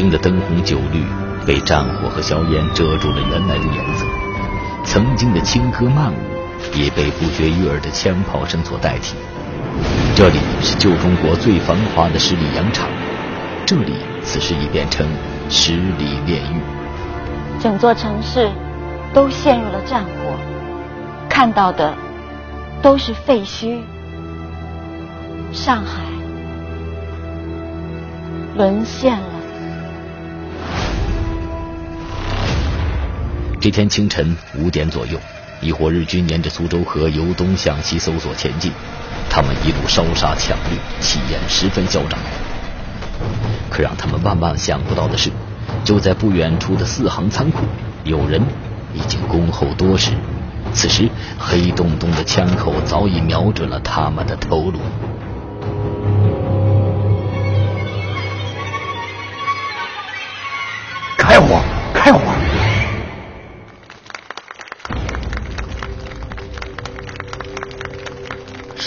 曾经的灯红酒绿被战火和硝烟遮住了原来的颜色，曾经的轻歌曼舞也被不绝于耳的枪炮声所代替。这里是旧中国最繁华的十里洋场，这里此时已变成十里炼狱，整座城市都陷入了战火，看到的都是废墟。上海沦陷了。这天清晨五点左右，一伙日军沿着苏州河由东向西搜索前进。他们一路烧杀抢掠，气焰十分嚣张。可让他们万万想不到的是，就在不远处的四行仓库，有人已经恭候多时。此时，黑洞洞的枪口早已瞄准了他们的头颅。开火！开火！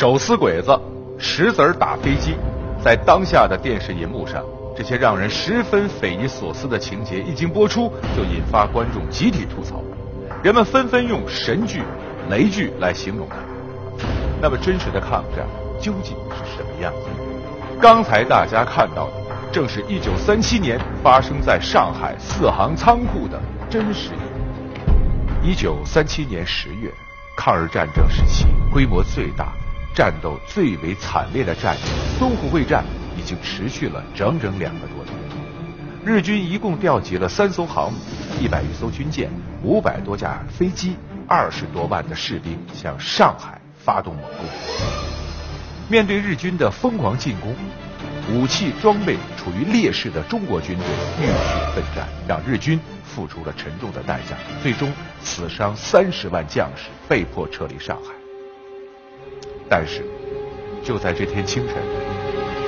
手撕鬼子，石子儿打飞机，在当下的电视银幕上，这些让人十分匪夷所思的情节一经播出，就引发观众集体吐槽，人们纷纷用神剧、雷剧来形容它。那么，真实的抗战究竟是什么样子？刚才大家看到的。正是一九三七年发生在上海四行仓库的真实一幕。一九三七年十月，抗日战争时期规模最大、战斗最为惨烈的战役——淞沪会战，已经持续了整整两个多月。日军一共调集了三艘航母、一百余艘军舰、五百多架飞机、二十多万的士兵，向上海发动猛攻。面对日军的疯狂进攻。武器装备处于劣势的中国军队浴血奋战，让日军付出了沉重的代价，最终死伤三十万将士，被迫撤离上海。但是，就在这天清晨，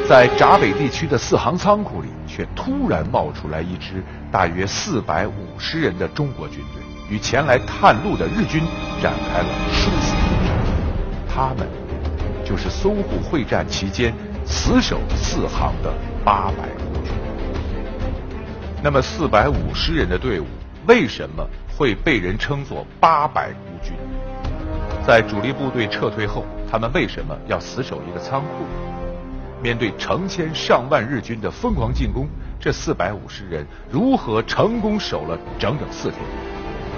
在闸北地区的四行仓库里，却突然冒出来一支大约四百五十人的中国军队，与前来探路的日军展开了殊死搏战。他们就是淞沪会战期间。死守四行的八百孤军，那么四百五十人的队伍为什么会被人称作八百孤军？在主力部队撤退后，他们为什么要死守一个仓库？面对成千上万日军的疯狂进攻，这四百五十人如何成功守了整整四天？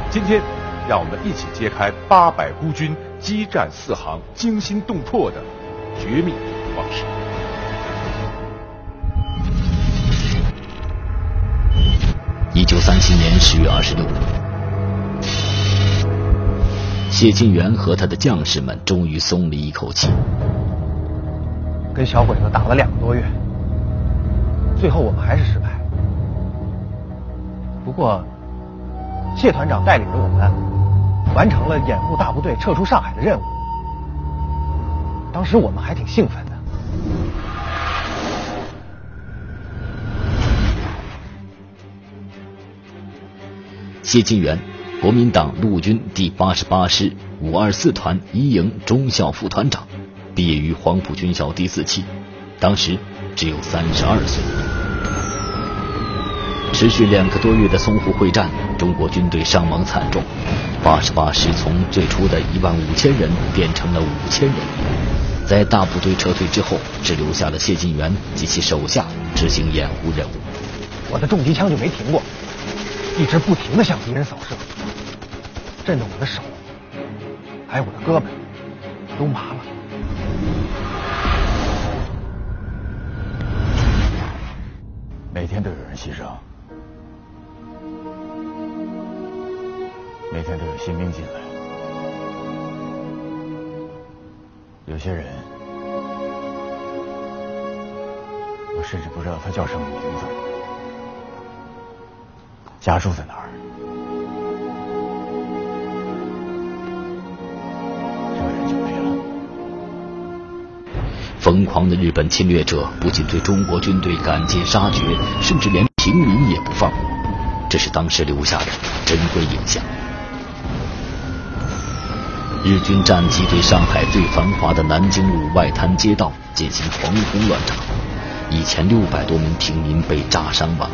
今天，让我们一起揭开八百孤军激战四行惊心动魄的绝密往事。一九三七年十月二十六日，谢晋元和他的将士们终于松了一口气。跟小鬼子打了两个多月，最后我们还是失败。不过，谢团长带领着我们，完成了掩护大部队撤出上海的任务。当时我们还挺兴奋的。谢晋元，国民党陆军第八十八师五二四团一营中校副团长，毕业于黄埔军校第四期，当时只有三十二岁。持续两个多月的淞沪会战，中国军队伤亡惨重，八十八师从最初的一万五千人变成了五千人。在大部队撤退之后，只留下了谢晋元及其手下执行掩护任务。我的重机枪就没停过。一直不停的向敌人扫射，震得我的手，还有我的胳膊都麻了。每天都有人牺牲，每天都有新兵进来，有些人，我甚至不知道他叫什么名字。家住在哪儿？疯狂的日本侵略者不仅对中国军队赶尽杀绝，甚至连平民也不放过。这是当时留下的珍贵影像。日军战机对上海最繁华的南京路外滩街道进行狂轰乱炸，一千六百多名平民被炸伤亡，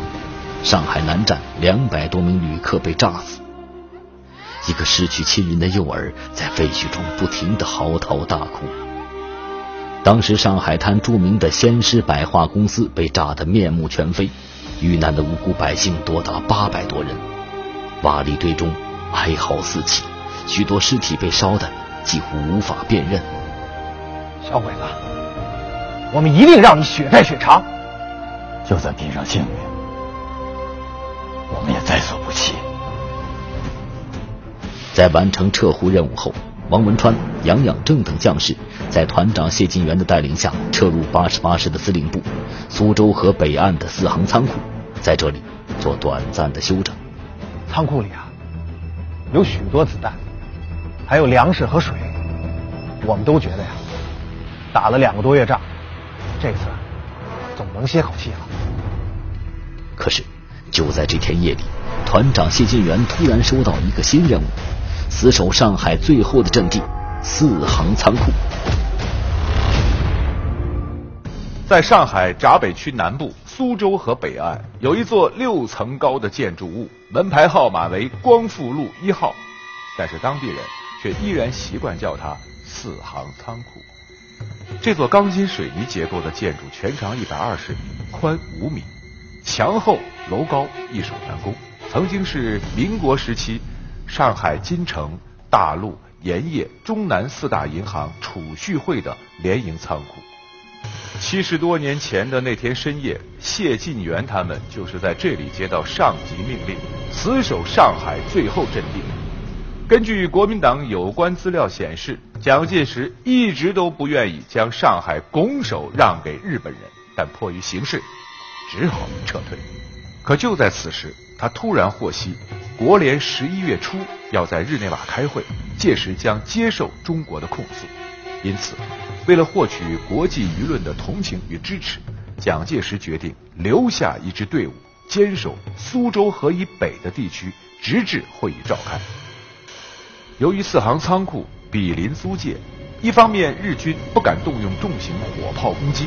上海南站两百多名旅客被炸死。一个失去亲人的幼儿在废墟中不停的嚎啕大哭。当时上海滩著名的先施百货公司被炸得面目全非，遇难的无辜百姓多达八百多人，瓦砾堆中哀嚎四起，许多尸体被烧得几乎无法辨认。小鬼子，我们一定让你血债血偿。就算拼上性命，我们也在所不惜。在完成撤沪任务后，王文川、杨养正等将士在团长谢晋元的带领下撤入八十八师的司令部苏州河北岸的四行仓库，在这里做短暂的休整。仓库里啊，有许多子弹，还有粮食和水，我们都觉得呀，打了两个多月仗，这次总能歇口气了。可是，就在这天夜里，团长谢晋元突然收到一个新任务。死守上海最后的阵地——四行仓库。在上海闸北区南部苏州河北岸，有一座六层高的建筑物，门牌号码为光复路一号，但是当地人却依然习惯叫它四行仓库。这座钢筋水泥结构的建筑，全长一百二十米，宽五米，墙厚楼高，易守难攻，曾经是民国时期。上海金城、大陆、盐业、中南四大银行储蓄会的联营仓库。七十多年前的那天深夜，谢晋元他们就是在这里接到上级命令，死守上海最后阵地。根据国民党有关资料显示，蒋介石一直都不愿意将上海拱手让给日本人，但迫于形势，只好撤退。可就在此时，他突然获悉。国联十一月初要在日内瓦开会，届时将接受中国的控诉。因此，为了获取国际舆论的同情与支持，蒋介石决定留下一支队伍，坚守苏州河以北的地区，直至会议召开。由于四行仓库毗邻租界，一方面日军不敢动用重型火炮攻击，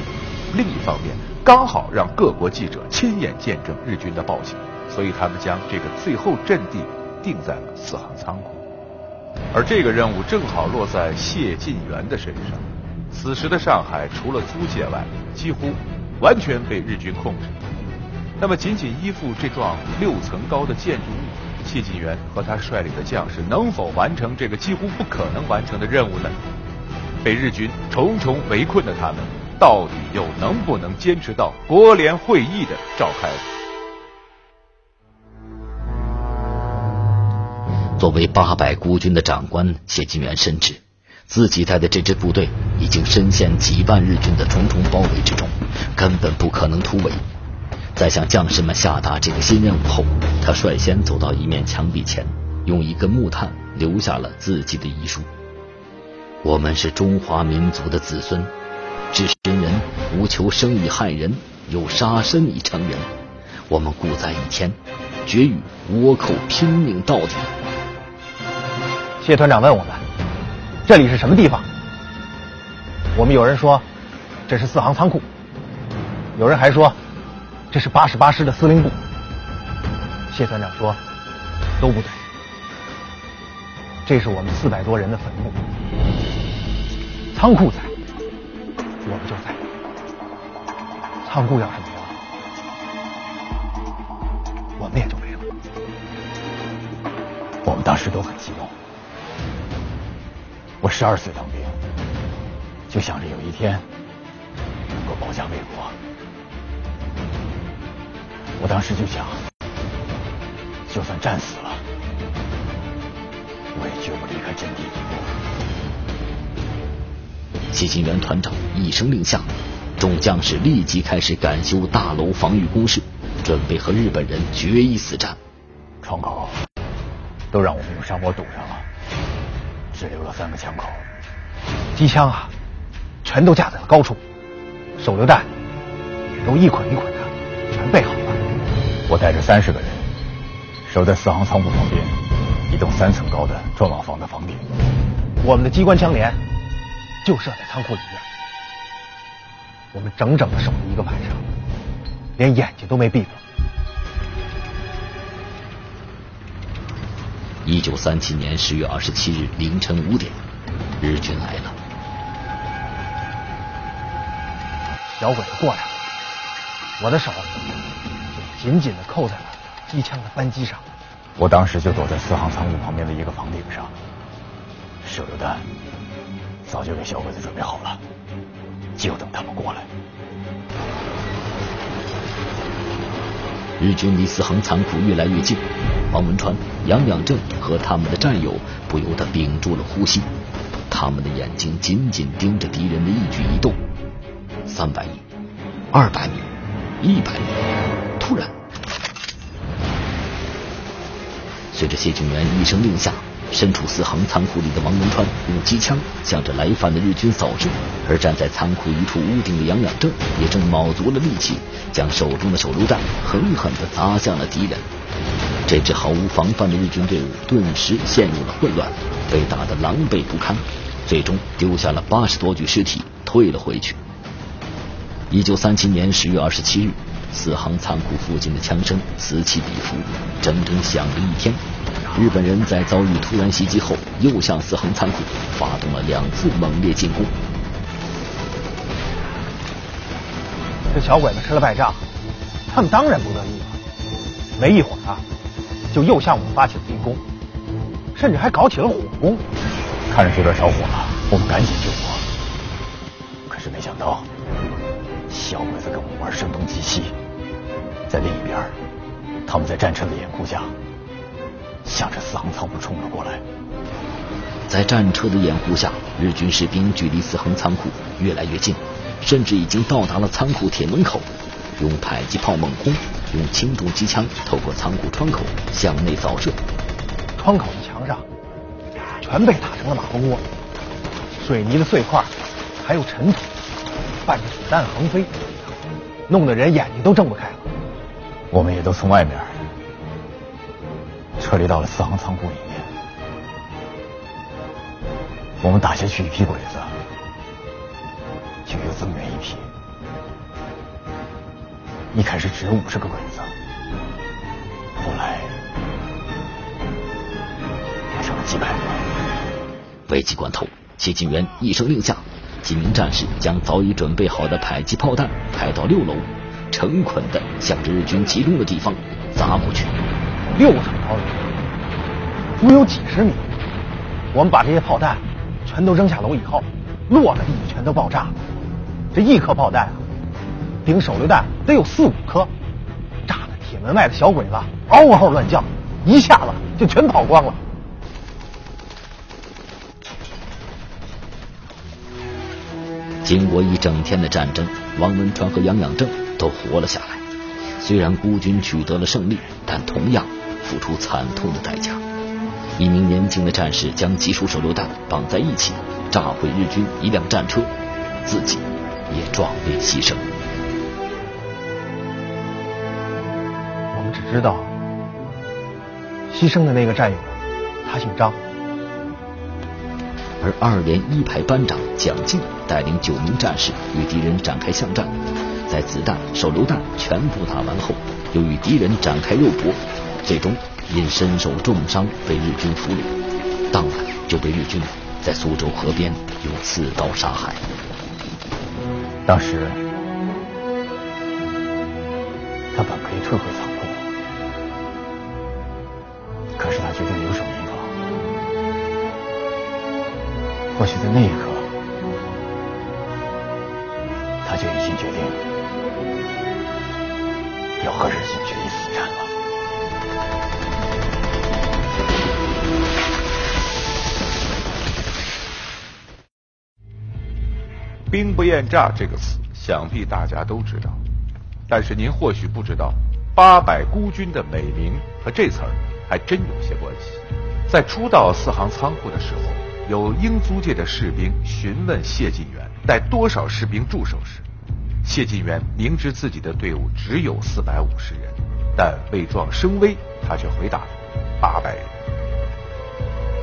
另一方面刚好让各国记者亲眼见证日军的暴行。所以他们将这个最后阵地定在了四行仓库，而这个任务正好落在谢晋元的身上。此时的上海除了租界外，几乎完全被日军控制。那么，仅仅依附这幢六层高的建筑物，谢晋元和他率领的将士能否完成这个几乎不可能完成的任务呢？被日军重重围困的他们，到底又能不能坚持到国联会议的召开？作为八百孤军的长官，谢晋元深知自己带的这支部队已经深陷几万日军的重重包围之中，根本不可能突围。在向将士们下达这个新任务后，他率先走到一面墙壁前，用一根木炭留下了自己的遗书：“我们是中华民族的子孙，知人人无求生以害人，有杀身以成仁。我们故在一天，决与倭寇拼命到底。”谢团长问我们：“这里是什么地方？”我们有人说：“这是四行仓库。”有人还说：“这是八十八师的司令部。”谢团长说：“都不对，这是我们四百多人的坟墓。仓库在，我们就在。仓库要是没了，我们也就没了。”我们当时都很激动。我十二岁当兵，就想着有一天能够保家卫国。我当时就想，就算战死了，我也绝不离开阵地一步。谢晋元团长一声令下，众将士立即开始赶修大楼防御工事，准备和日本人决一死战。窗口都让我们用砂锅堵上了。只留了三个枪口，机枪啊，全都架在了高处，手榴弹也都一捆一捆的全备好了。我带着三十个人，守在四行仓库旁边一栋三层高的砖瓦房的房顶。我们的机关枪连就设在仓库里面，我们整整的守了一个晚上。连眼睛都没闭过。一九三七年十月二十七日凌晨五点，日军来了。小鬼子过来了，我的手紧紧的扣在了机枪的扳机上。我当时就躲在四行仓库旁边的一个房顶上，手榴弹早就给小鬼子准备好了，就等他们过来。日军离四行仓库越来越近，王文川、杨养正和他们的战友不由得屏住了呼吸，他们的眼睛紧紧盯着敌人的一举一动。三百米，二百米，一百米，突然，随着谢晋元一声令下。身处四行仓库里的王文川用机枪向着来犯的日军扫射，而站在仓库一处屋顶的杨养正也正卯足了力气，将手中的手榴弹狠狠地砸向了敌人。这支毫无防范的日军队伍顿时陷入了混乱，被打得狼狈不堪，最终丢下了八十多具尸体，退了回去。一九三七年十月二十七日，四行仓库附近的枪声此起彼伏，整整响了一天。日本人在遭遇突然袭击后，又向四行仓库发动了两次猛烈进攻。这小鬼子吃了败仗，他们当然不乐意了。没一会儿啊，就又向我们发起了进攻，甚至还搞起了火攻。看着有点着火了，我们赶紧救火。可是没想到，小鬼子跟我们玩声东击西。在另一边，他们在战车的掩护下。向着四行仓库冲了过来，在战车的掩护下，日军士兵距离四行仓库越来越近，甚至已经到达了仓库铁门口。用迫击炮猛轰，用轻重机枪透过仓库窗口向内扫射。窗口的墙上全被打成了马蜂窝，水泥的碎块还有尘土伴着子弹横飞，弄得人眼睛都睁不开了。我们也都从外面。撤离到了四行仓库里面，我们打下去一批鬼子，一开始只有五十个鬼子，后来变成了几百个。危急关头，谢晋元一声令下，几名战士将早已准备好的迫击炮弹抬到六楼，成捆的向着日军集中的地方砸过去。六层高的，足有几十米。我们把这些炮弹全都扔下楼以后，落在地全都爆炸了。这一颗炮弹啊，顶手榴弹得有四五颗，炸的铁门外的小鬼子嗷嗷乱叫，一下子就全跑光了。经过一整天的战争，王文川和杨养正都活了下来。虽然孤军取得了胜利，但同样。付出惨痛的代价，一名年轻的战士将几束手榴弹绑在一起，炸毁日军一辆战车，自己也壮烈牺牲。知道，牺牲的那个战友，他姓张。而二连一排班长蒋进带领九名战士与敌人展开巷战，在子弹、手榴弹全部打完后，又与敌人展开肉搏。最终因身受重伤被日军俘虏，当晚就被日军在苏州河边用刺刀杀害。当时他本可以退回仓决定留守民房。或许在那一刻，他就已经决定要和日军决一死战了。兵不厌诈这个词，想必大家都知道。但是您或许不知道，八百孤军的美名和这词儿还真有些关系。在初到四行仓库的时候，有英租界的士兵询问谢晋元带多少士兵驻守时，谢晋元明知自己的队伍只有四百五十人，但为壮声威，他却回答八百人。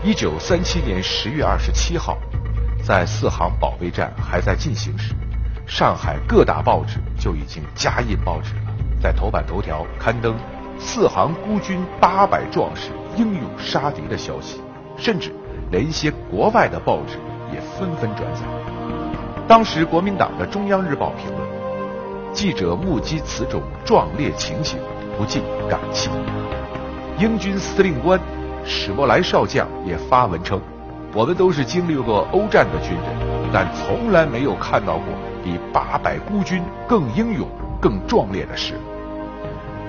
一九三七年十月二十七号。在四行保卫战还在进行时，上海各大报纸就已经加印报纸了。在头版头条刊登四行孤军八百壮士英勇杀敌的消息，甚至连一些国外的报纸也纷纷转载。当时国民党的中央日报评论：记者目击此种壮烈情形，不禁感泣。英军司令官史莫莱少将也发文称：“我们都是经历过欧战的军人，但从来没有看到过比八百孤军更英勇、更壮烈的事。”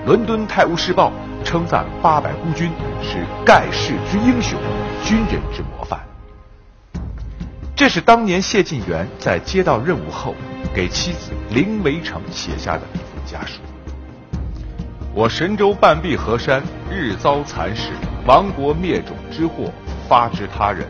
伦敦《泰晤士报》称赞八百孤军是盖世之英雄，军人之模范。这是当年谢晋元在接到任务后给妻子林维成写下的一封家书。我神州半壁河山，日遭蚕食，亡国灭种之祸发之他人，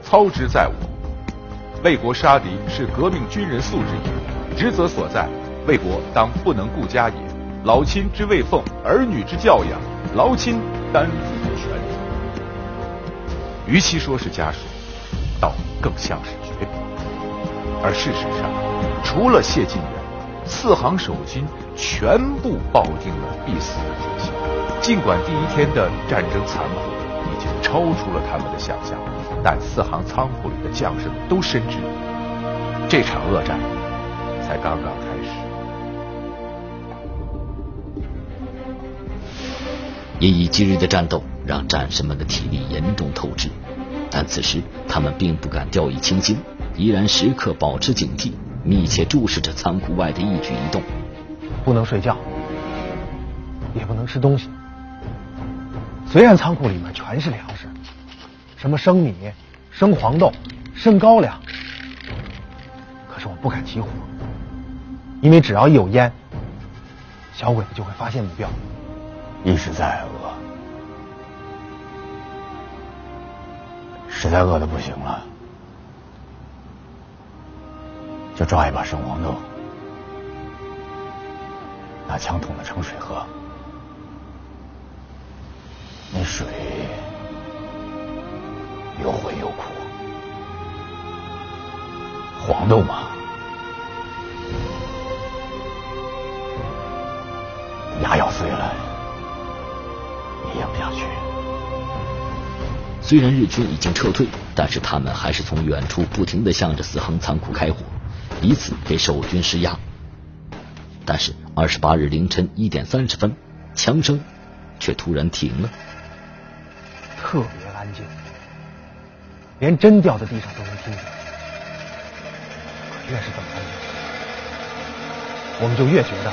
操之在我。为国杀敌是革命军人素质也，职责所在，为国当不能顾家也。老亲之未奉，儿女之教养，劳亲担负全。与其说是家属，倒更像是绝笔。而事实上，除了谢晋元，四行守军。全部抱定了必死的决心。尽管第一天的战争残酷已经超出了他们的想象，但四行仓库里的将士们都深知，这场恶战才刚刚开始。因以今日的战斗让战士们的体力严重透支，但此时他们并不敢掉以轻心，依然时刻保持警惕，密切注视着仓库外的一举一动。不能睡觉，也不能吃东西。虽然仓库里面全是粮食，什么生米、生黄豆、生高粱，可是我不敢起火，因为只要一有烟，小鬼子就会发现目标。一直在饿，实在饿的不行了，就抓一把生黄豆。拿枪捅了盛水喝，那水又浑又苦，黄豆嘛，虽然日军已经撤退，但是他们还是从远处不停的向着四行仓库开火，以此给守军施压。但是二十八日凌晨一点三十分，枪声却突然停了，特别安静，连针掉在地上都能听见。越是这么安静，我们就越觉得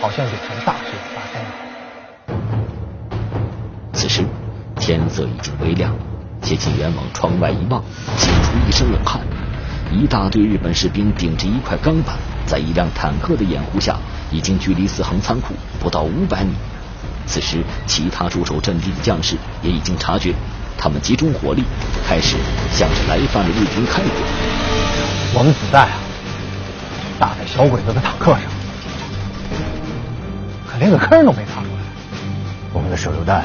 好像有什么大事发生了。天色已经微亮，谢晋元往窗外一望，惊出一身冷汗。一大队日本士兵顶着一块钢板，在一辆坦克的掩护下，已经距离四行仓库不到五百米。此时，其他驻守阵地的将士也已经察觉，他们集中火力，开始向着来犯的日军开火。我们子弹啊，打在小鬼子的坦克上，可连个坑都没擦出来。我们的手榴弹、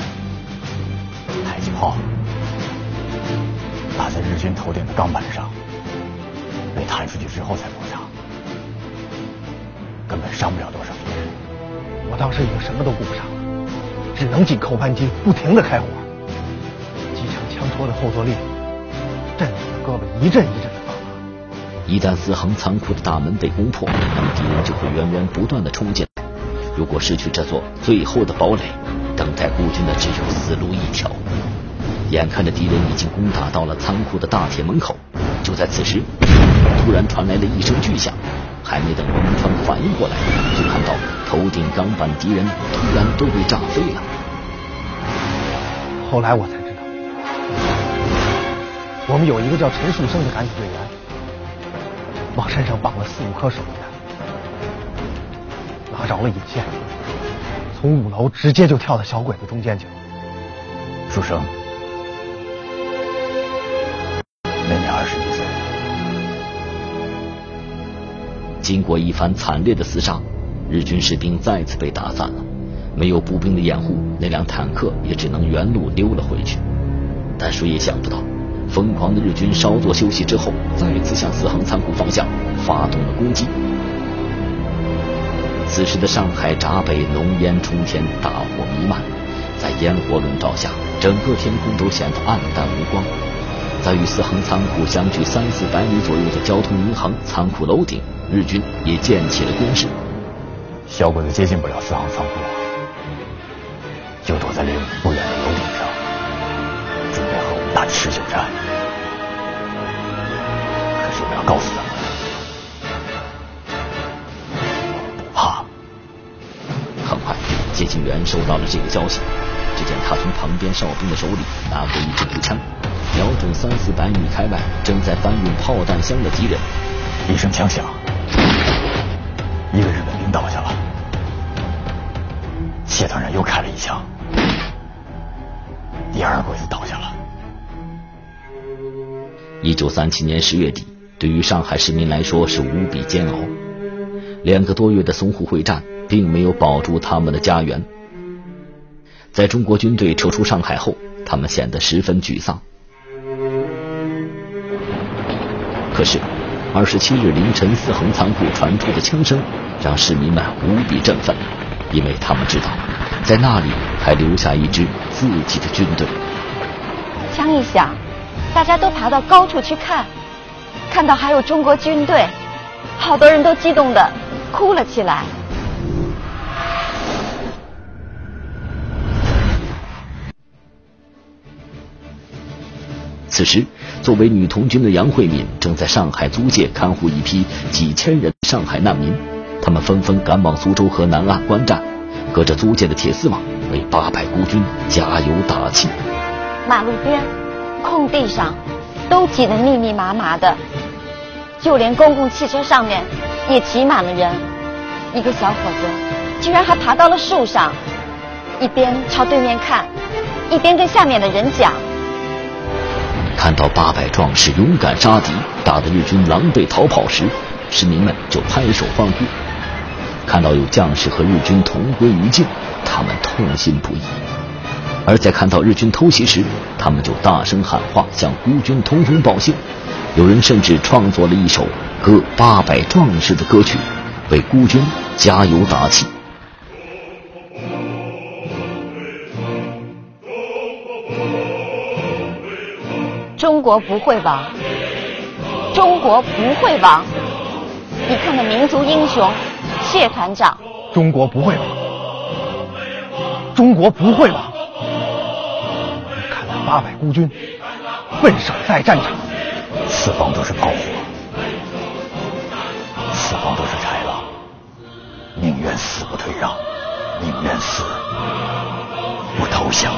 炮打在日军头顶的钢板上。被弹出去之后才摩擦，根本伤不了多少敌人。我当时已经什么都顾不上了，只能紧扣扳机，不停的开火。机枪枪托的后坐力，震得我胳膊一阵一阵的发麻。一旦四行仓库的大门被攻破，那么敌人就会源源不断的冲进来。如果失去这座最后的堡垒，等待孤军的只有死路一条。眼看着敌人已经攻打到了仓库的大铁门口，就在此时。突然传来了一声巨响，还没等王川反应过来，就看到头顶钢板敌人突然都被炸飞了。后来我才知道，我们有一个叫陈树生的敢死队员，往身上绑了四五颗手榴弹，拉着了引线，从五楼直接就跳到小鬼子中间去了。树生。经过一番惨烈的厮杀，日军士兵再次被打散了。没有步兵的掩护，那辆坦克也只能原路溜了回去。但谁也想不到，疯狂的日军稍作休息之后，再次向四行仓库方向发动了攻击。此时的上海闸北浓烟冲天，大火弥漫，在烟火笼罩下，整个天空都显得暗淡无光。在与四行仓库相距三四百米左右的交通银行仓库楼顶，日军也建起了工事。小鬼子接近不了四行仓库，就躲在离我们不远的楼顶上，准备和我们打持久战。可是我要告诉他们，不怕。很快，接警员收到了这个消息，只见他从旁边哨兵的手里拿过一支步枪。瞄准三四百米开外正在搬运炮弹箱的敌人，一声枪响，一个日本兵倒下了。谢团长又开了一枪，第二个鬼子倒下了。一九三七年十月底，对于上海市民来说是无比煎熬。两个多月的淞沪会战并没有保住他们的家园。在中国军队撤出上海后，他们显得十分沮丧。可是，二十七日凌晨，四行仓库传出的枪声让市民们无比振奋，因为他们知道，在那里还留下一支自己的军队。枪一响，大家都爬到高处去看，看到还有中国军队，好多人都激动的哭了起来。此时。作为女童军的杨慧敏正在上海租界看护一批几千人上海难民，他们纷纷赶往苏州河南岸观战，隔着租界的铁丝网为八百孤军加油打气。马路边、空地上都挤得密密麻麻的，就连公共汽车上面也挤满了人。一个小伙子居然还爬到了树上，一边朝对面看，一边跟下面的人讲。看到八百壮士勇敢杀敌，打得日军狼狈逃跑时，市民们就拍手欢呼；看到有将士和日军同归于尽，他们痛心不已；而在看到日军偷袭时，他们就大声喊话，向孤军通风报信。有人甚至创作了一首歌八百壮士的歌曲，为孤军加油打气。中国不会亡，中国不会亡！你看那民族英雄谢团长，中国不会亡，中国不会亡！你看那八百孤军奋守在战场，四方都是炮火，四方都是豺狼，宁愿死不退让，宁愿死不投降。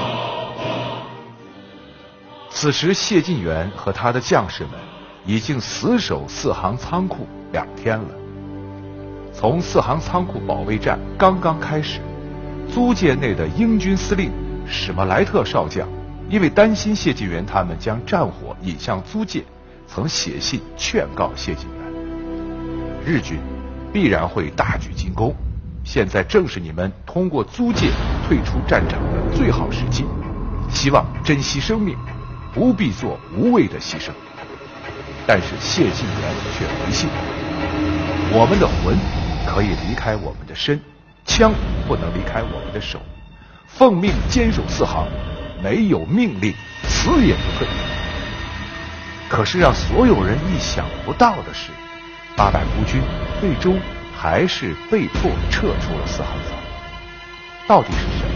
此时，谢晋元和他的将士们已经死守四行仓库两天了。从四行仓库保卫战刚刚开始，租界内的英军司令史莫莱特少将，因为担心谢晋元他们将战火引向租界，曾写信劝告谢晋元：日军必然会大举进攻，现在正是你们通过租界退出战场的最好时机，希望珍惜生命。不必做无谓的牺牲，但是谢晋元却回信：我们的魂可以离开我们的身，枪不能离开我们的手。奉命坚守四行，没有命令，死也不退。可是让所有人意想不到的是，八百孤军最终还是被迫撤出了四行仓。到底是什么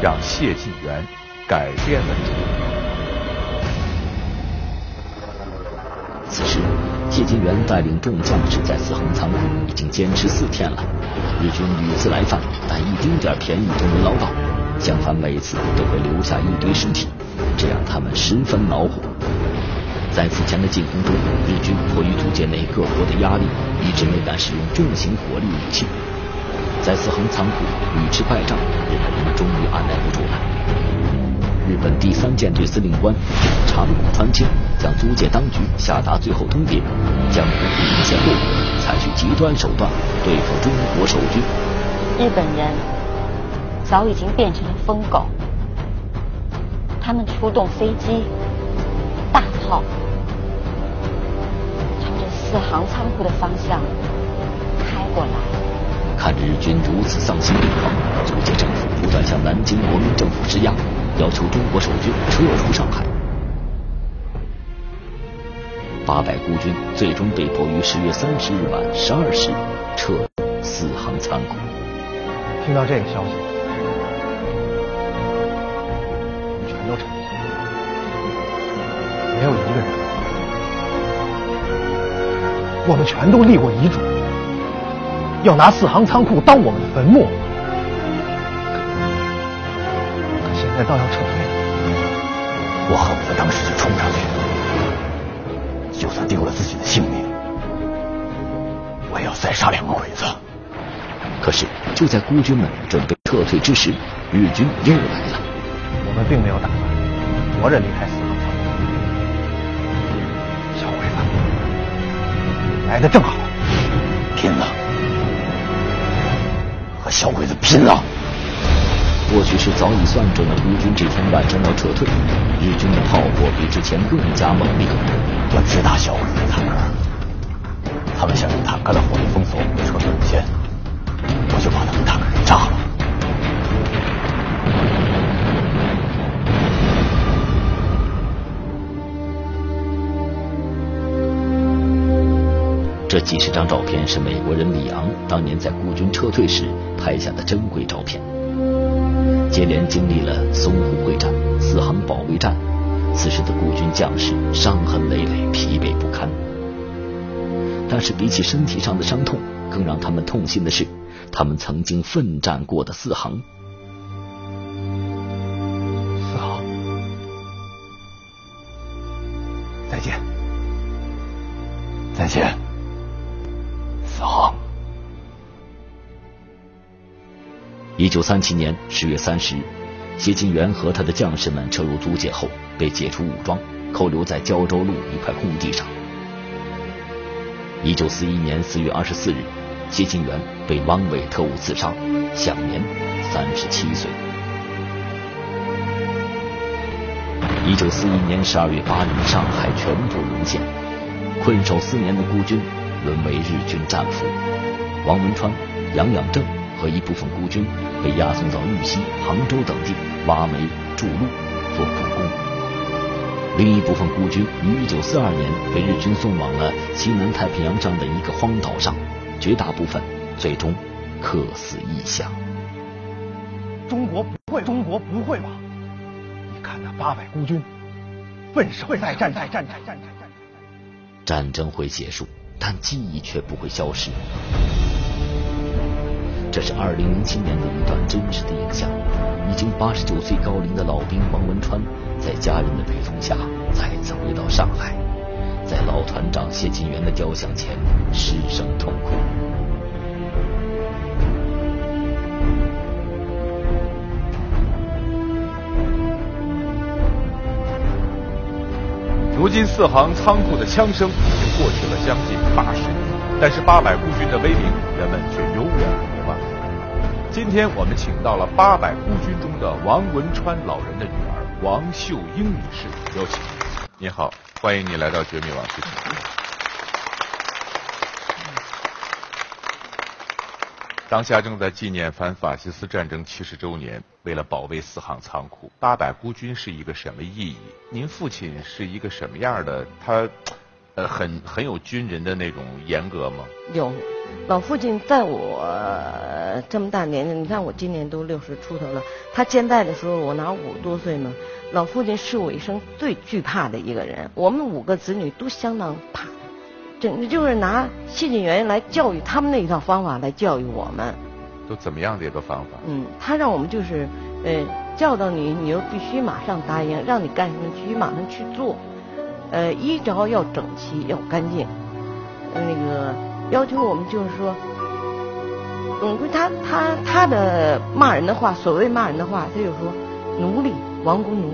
让谢晋元改变了主意？谢晋元带领众将士在四行仓库已经坚持四天了。日军屡次来犯，但一丁点便宜都没捞到，相反每次都会留下一堆尸体，这让他们十分恼火。在此前的进攻中，日军迫于租界内各国的压力，一直没敢使用重型火力武器。在四行仓库屡次败仗，日本人终于按耐不住了。日本第三舰队司令官长谷川清向租界当局下达最后通牒，将不顾一切后果，采取极端手段对付中国守军。日本人早已经变成了疯狗，他们出动飞机、大炮，朝着四行仓库的方向开过来。看着日军如此丧心病狂，租界政府不断向南京国民政府施压，要求中国守军撤出上海。八百孤军最终被迫于十月三十日晚十二时撤入四行仓库。听到这个消息，我们全都沉默，没有一个人。我们全都立过遗嘱，要拿四行仓库当我们的坟墓。可现在倒要撤退了，我恨不得当时就冲上去，就算丢了自己的性命，我也要再杀两个鬼子。可是就在孤军们准备撤退之时，日军又来了。我们并没有打算活着离开四行仓库，小鬼子来的正好，拼了，和小鬼子拼了！或许是早已算准了孤军这天晚上要撤退，日军的炮火比之前更加猛烈，要直打小鬼子的坦克。他们想用坦克的火力封锁我们的撤退路线，我就把他们坦克给炸了。这几十张照片是美国人里昂当年在孤军撤退时拍下的珍贵照片。接连经历了淞沪会战、四行保卫战，此时的孤军将士伤痕累累、疲惫不堪。但是比起身体上的伤痛，更让他们痛心的是，他们曾经奋战过的四行。四行，再见，再见，一九三七年十月三十日，谢晋元和他的将士们撤入租界后，被解除武装，扣留在胶州路一块空地上。一九四一年四月二十四日，谢晋元被汪伪特务刺杀，享年三十七岁。一九四一年十二月八日，上海全部沦陷，困守四年的孤军沦为日军战俘，王文川、杨养正和一部分孤军被押送到玉溪、杭州等地挖煤、筑路、做苦工。另一部分孤军于一九四二年被日军送往了西南太平洋上的一个荒岛上，绝大部分最终客死异乡。中国不会，中国不会吧？你看那八百孤军，奋守再战，再战，再战。战争会结束，但记忆却不会消失。这是二零零七年的一段真实的影像。已经八十九岁高龄的老兵王文川，在家人的陪同下，再次回到上海，在老团长谢晋元的雕像前失声痛哭。如今四行仓库的枪声已经过去了将近八十年，但是八百孤军的威名，人们却永远不。今天我们请到了八百孤军中的王文川老人的女儿王秀英女士，有请。你好，欢迎你来到《绝密往事》。当下正在纪念反法西斯战争七十周年，为了保卫四行仓库，八百孤军是一个什么意义？您父亲是一个什么样的？他，呃，很很有军人的那种严格吗？有，老父亲在我这么大年龄，你看我今年都六十出头了。他健在的时候，我哪五十多岁呢？老父亲是我一生最惧怕的一个人。我们五个子女都相当怕，整的就是拿谢晋元来教育他们那一套方法来教育我们。都怎么样的一个方法？嗯，他让我们就是，呃，教导你，你又必须马上答应，让你干什么必须马上去做。呃，衣着要整齐，要干净。呃那个要求我们就是说，嗯，他他他的骂人的话，所谓骂人的话，他就说奴隶、亡国奴。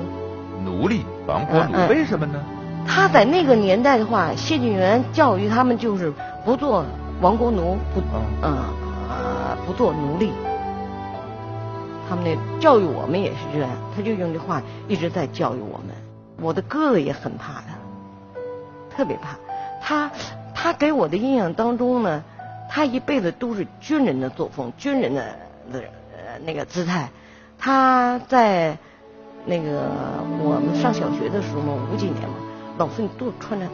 奴隶、亡国奴，为什么呢？他在那个年代的话，谢晋元教育他们就是不做亡国奴，不呃不做奴隶。他们那教育我们也是这样，他就用这话一直在教育我们。我的哥哥也很怕他，特别怕他。他给我的印象当中呢，他一辈子都是军人的作风，军人的的呃那个姿态。他在那个我们上小学的时候，五几年嘛，老父亲都穿着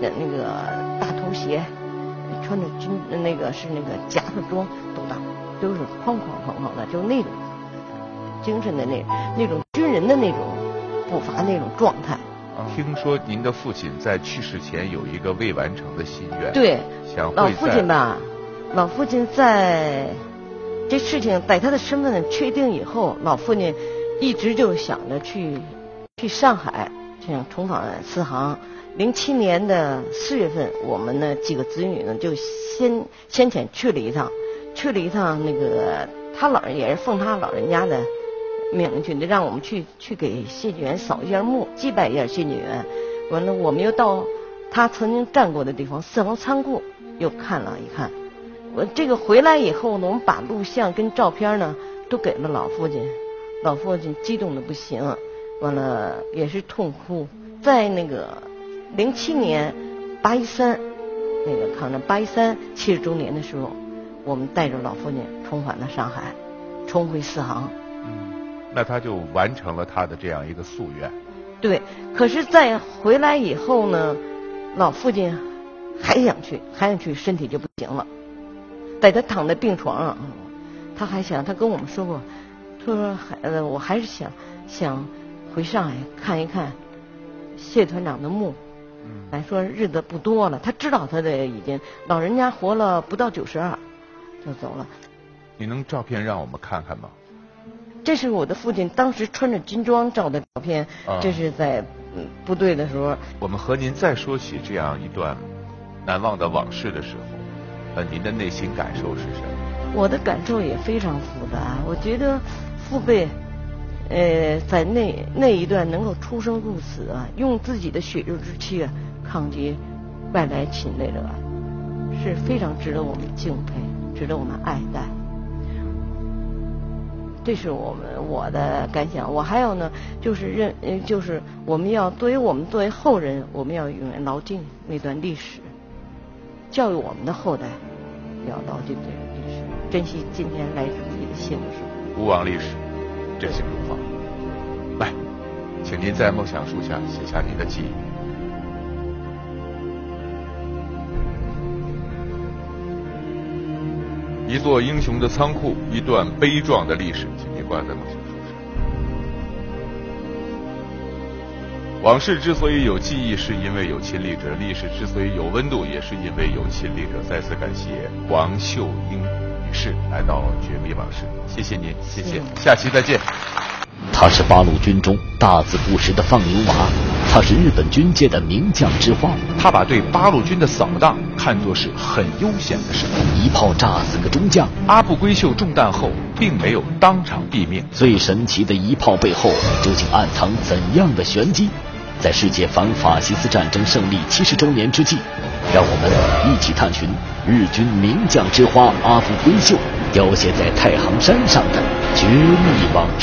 那那个大头鞋，穿着军那个是那个夹克装，都大都是哐哐哐哐的，就那种精神的那那种军人的那种步伐那种状态。听说您的父亲在去世前有一个未完成的心愿，对，想老父亲吧，老父亲在这事情在他的身份确定以后，老父亲一直就想着去去上海，想重返四行。零七年的四月份，我们呢几个子女呢就先先前去了一趟，去了一趟那个他老人也是奉他老人家的。命令去的，让我们去去给谢晋元扫一下墓，祭拜一下谢晋元。完了，我们又到他曾经站过的地方四行仓库又看了一看。我这个回来以后呢，我们把录像跟照片呢都给了老父亲，老父亲激动的不行，完了也是痛哭。在那个零七年八一三那个抗战八一三七十周年的时候，我们带着老父亲重返了上海，重回四行。那他就完成了他的这样一个夙愿。对，可是，在回来以后呢，老父亲还想去，还想去，身体就不行了。在他躺在病床上，他还想，他跟我们说过，他说孩子，我还是想想回上海看一看谢团长的墓。来说日子不多了，他知道他的已经老人家活了不到九十二，就走了。你能照片让我们看看吗？这是我的父亲当时穿着军装照的照片，这是在部队的时候。我们和您再说起这样一段难忘的往事的时候，呃，您的内心感受是什么？我的感受也非常复杂。我觉得父辈，呃，在那那一段能够出生入死啊，用自己的血肉之躯啊，抗击外来侵略者，是非常值得我们敬佩，值得我们爱戴。这是我们我的感想。我还有呢，就是认，就是我们要作为我们作为后人，我们要永远牢记那段历史，教育我们的后代要牢记这个历史，珍惜今天来自己的幸福。勿忘历史，振兴中华。来，请您在梦想树下写下您的记忆。一座英雄的仓库，一段悲壮的历史，请您挂在梦想树上。往事之所以有记忆，是因为有亲历者；历史之所以有温度，也是因为有亲历者。再次感谢王秀英女士来到《绝密往事》，谢谢您，谢谢，下期再见。他是八路军中大字不识的放牛娃，他是日本军界的名将之花。他把对八路军的扫荡看作是很悠闲的事。一炮炸死个中将，阿部规秀中弹后并没有当场毙命。最神奇的一炮背后究竟暗藏怎样的玄机？在世界反法西斯战争胜利七十周年之际，让我们一起探寻日军名将之花阿部规秀凋谢在太行山上的绝密往事。